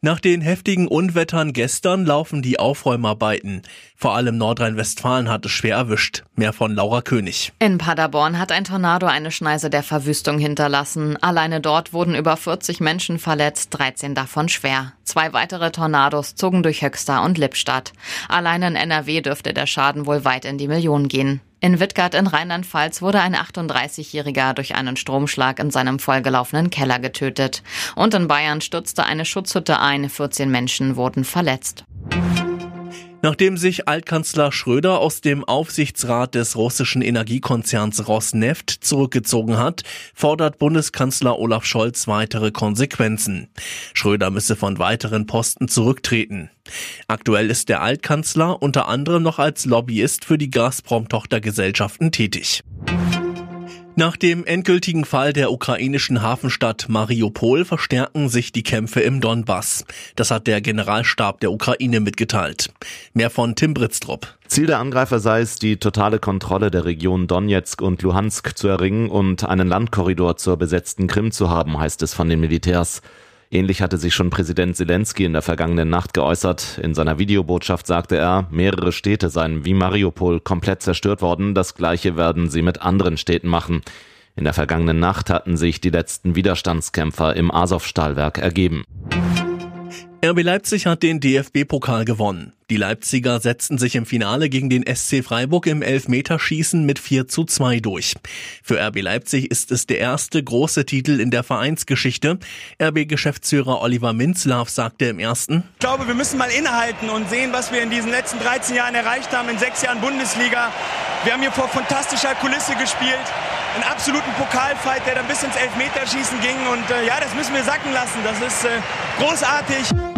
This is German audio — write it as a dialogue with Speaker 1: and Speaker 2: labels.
Speaker 1: Nach den heftigen Unwettern gestern laufen die Aufräumarbeiten. Vor allem Nordrhein-Westfalen hat es schwer erwischt. Mehr von Laura König.
Speaker 2: In Paderborn hat ein Tornado eine Schneise der Verwüstung hinterlassen. Alleine dort wurden über 40 Menschen verletzt, 13 davon schwer. Zwei weitere Tornados zogen durch Höxter und Lippstadt. Allein in NRW dürfte der Schaden wohl weit in die Millionen gehen. In Wittgart in Rheinland-Pfalz wurde ein 38-Jähriger durch einen Stromschlag in seinem vollgelaufenen Keller getötet. Und in Bayern stürzte eine Schutzhütte ein, 14 Menschen wurden verletzt.
Speaker 1: Nachdem sich Altkanzler Schröder aus dem Aufsichtsrat des russischen Energiekonzerns Rosneft zurückgezogen hat, fordert Bundeskanzler Olaf Scholz weitere Konsequenzen. Schröder müsse von weiteren Posten zurücktreten. Aktuell ist der Altkanzler unter anderem noch als Lobbyist für die Gazprom-Tochtergesellschaften tätig. Nach dem endgültigen Fall der ukrainischen Hafenstadt Mariupol verstärken sich die Kämpfe im Donbass. Das hat der Generalstab der Ukraine mitgeteilt. Mehr von Tim Britztrup.
Speaker 3: Ziel der Angreifer sei es, die totale Kontrolle der Region Donetsk und Luhansk zu erringen und einen Landkorridor zur besetzten Krim zu haben, heißt es von den Militärs. Ähnlich hatte sich schon Präsident Zelensky in der vergangenen Nacht geäußert. In seiner Videobotschaft sagte er, mehrere Städte seien wie Mariupol komplett zerstört worden. Das gleiche werden sie mit anderen Städten machen. In der vergangenen Nacht hatten sich die letzten Widerstandskämpfer im Azov-Stahlwerk ergeben.
Speaker 1: RB Leipzig hat den DFB-Pokal gewonnen. Die Leipziger setzten sich im Finale gegen den SC Freiburg im Elfmeterschießen mit 4 zu 2 durch. Für RB Leipzig ist es der erste große Titel in der Vereinsgeschichte. RB-Geschäftsführer Oliver Minzlaff sagte im ersten,
Speaker 4: Ich glaube, wir müssen mal innehalten und sehen, was wir in diesen letzten 13 Jahren erreicht haben, in sechs Jahren Bundesliga. Wir haben hier vor fantastischer Kulisse gespielt, einen absoluten Pokalfight, der dann bis ins Elfmeterschießen ging. Und äh, ja, das müssen wir sacken lassen. Das ist äh, großartig.